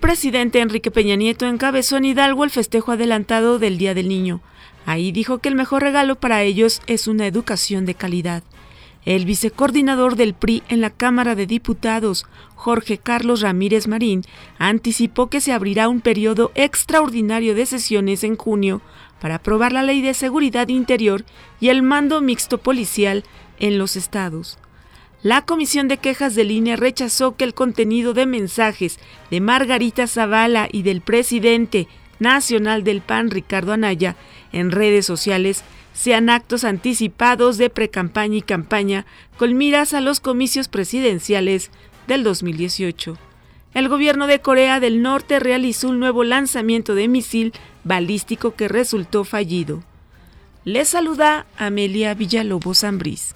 presidente Enrique Peña Nieto encabezó en Hidalgo el festejo adelantado del Día del Niño. Ahí dijo que el mejor regalo para ellos es una educación de calidad. El vicecoordinador del PRI en la Cámara de Diputados, Jorge Carlos Ramírez Marín, anticipó que se abrirá un periodo extraordinario de sesiones en junio para aprobar la Ley de Seguridad Interior y el mando mixto policial en los estados. La Comisión de Quejas del INE rechazó que el contenido de mensajes de Margarita Zavala y del presidente nacional del PAN, Ricardo Anaya, en redes sociales sean actos anticipados de precampaña y campaña con miras a los comicios presidenciales del 2018. El gobierno de Corea del Norte realizó un nuevo lanzamiento de misil balístico que resultó fallido. Le saluda Amelia Villalobos Zambriz.